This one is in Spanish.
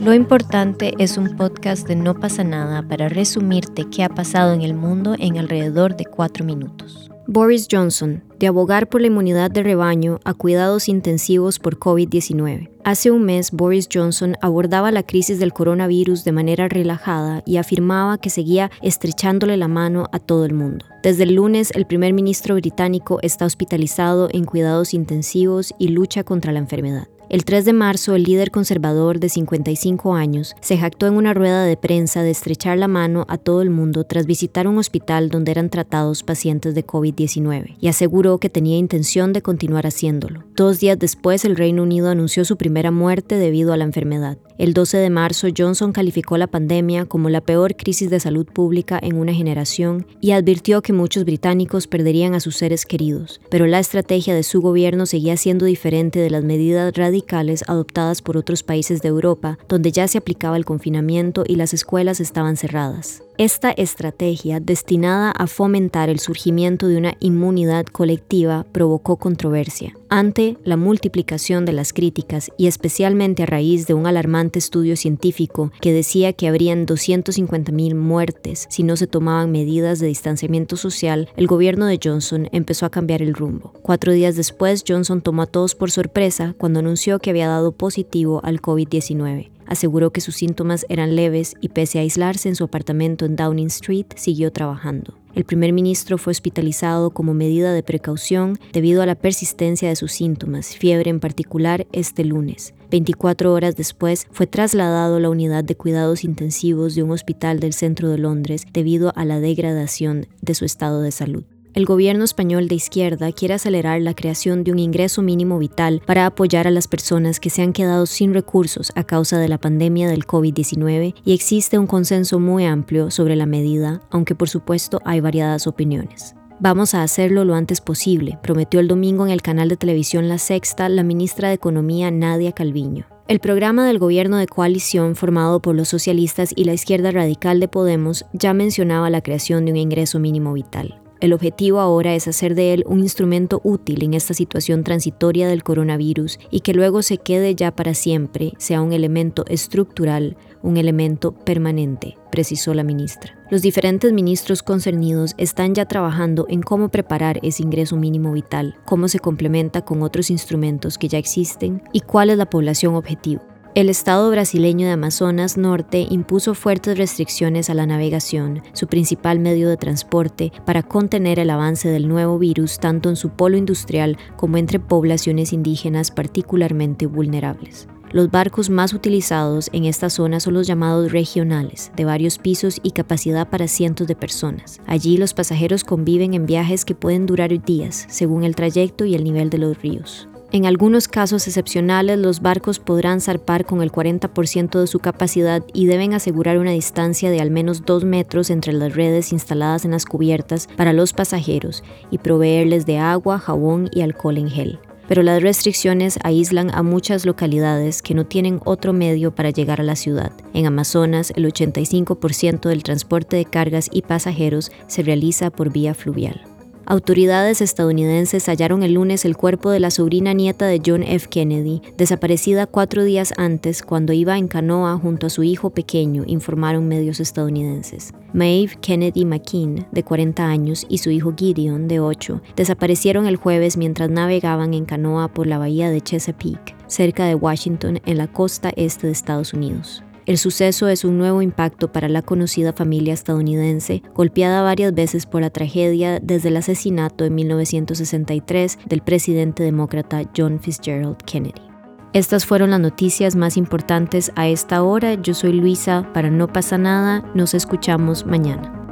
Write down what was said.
Lo importante es un podcast de No pasa nada para resumirte qué ha pasado en el mundo en alrededor de cuatro minutos. Boris Johnson, de abogar por la inmunidad de rebaño a cuidados intensivos por COVID-19. Hace un mes, Boris Johnson abordaba la crisis del coronavirus de manera relajada y afirmaba que seguía estrechándole la mano a todo el mundo. Desde el lunes, el primer ministro británico está hospitalizado en cuidados intensivos y lucha contra la enfermedad. El 3 de marzo, el líder conservador de 55 años se jactó en una rueda de prensa de estrechar la mano a todo el mundo tras visitar un hospital donde eran tratados pacientes de COVID-19 y aseguró que tenía intención de continuar haciéndolo. Dos días después, el Reino Unido anunció su primera muerte debido a la enfermedad. El 12 de marzo, Johnson calificó la pandemia como la peor crisis de salud pública en una generación y advirtió que muchos británicos perderían a sus seres queridos, pero la estrategia de su gobierno seguía siendo diferente de las medidas adoptadas por otros países de Europa, donde ya se aplicaba el confinamiento y las escuelas estaban cerradas. Esta estrategia, destinada a fomentar el surgimiento de una inmunidad colectiva, provocó controversia. Ante la multiplicación de las críticas y especialmente a raíz de un alarmante estudio científico que decía que habrían 250.000 muertes si no se tomaban medidas de distanciamiento social, el gobierno de Johnson empezó a cambiar el rumbo. Cuatro días después, Johnson tomó a todos por sorpresa cuando anunció que había dado positivo al COVID-19. Aseguró que sus síntomas eran leves y pese a aislarse en su apartamento en Downing Street, siguió trabajando. El primer ministro fue hospitalizado como medida de precaución debido a la persistencia de sus síntomas, fiebre en particular, este lunes. 24 horas después fue trasladado a la unidad de cuidados intensivos de un hospital del centro de Londres debido a la degradación de su estado de salud. El gobierno español de izquierda quiere acelerar la creación de un ingreso mínimo vital para apoyar a las personas que se han quedado sin recursos a causa de la pandemia del COVID-19 y existe un consenso muy amplio sobre la medida, aunque por supuesto hay variadas opiniones. Vamos a hacerlo lo antes posible, prometió el domingo en el canal de televisión La Sexta la ministra de Economía Nadia Calviño. El programa del gobierno de coalición formado por los socialistas y la izquierda radical de Podemos ya mencionaba la creación de un ingreso mínimo vital. El objetivo ahora es hacer de él un instrumento útil en esta situación transitoria del coronavirus y que luego se quede ya para siempre, sea un elemento estructural, un elemento permanente, precisó la ministra. Los diferentes ministros concernidos están ya trabajando en cómo preparar ese ingreso mínimo vital, cómo se complementa con otros instrumentos que ya existen y cuál es la población objetivo. El Estado brasileño de Amazonas Norte impuso fuertes restricciones a la navegación, su principal medio de transporte, para contener el avance del nuevo virus tanto en su polo industrial como entre poblaciones indígenas particularmente vulnerables. Los barcos más utilizados en esta zona son los llamados regionales, de varios pisos y capacidad para cientos de personas. Allí los pasajeros conviven en viajes que pueden durar días, según el trayecto y el nivel de los ríos. En algunos casos excepcionales, los barcos podrán zarpar con el 40% de su capacidad y deben asegurar una distancia de al menos 2 metros entre las redes instaladas en las cubiertas para los pasajeros y proveerles de agua, jabón y alcohol en gel. Pero las restricciones aíslan a muchas localidades que no tienen otro medio para llegar a la ciudad. En Amazonas, el 85% del transporte de cargas y pasajeros se realiza por vía fluvial. Autoridades estadounidenses hallaron el lunes el cuerpo de la sobrina nieta de John F. Kennedy, desaparecida cuatro días antes cuando iba en canoa junto a su hijo pequeño, informaron medios estadounidenses. Maeve Kennedy McKean, de 40 años, y su hijo Gideon, de 8, desaparecieron el jueves mientras navegaban en canoa por la bahía de Chesapeake, cerca de Washington, en la costa este de Estados Unidos. El suceso es un nuevo impacto para la conocida familia estadounidense, golpeada varias veces por la tragedia desde el asesinato en 1963 del presidente demócrata John Fitzgerald Kennedy. Estas fueron las noticias más importantes a esta hora. Yo soy Luisa, para No pasa nada, nos escuchamos mañana.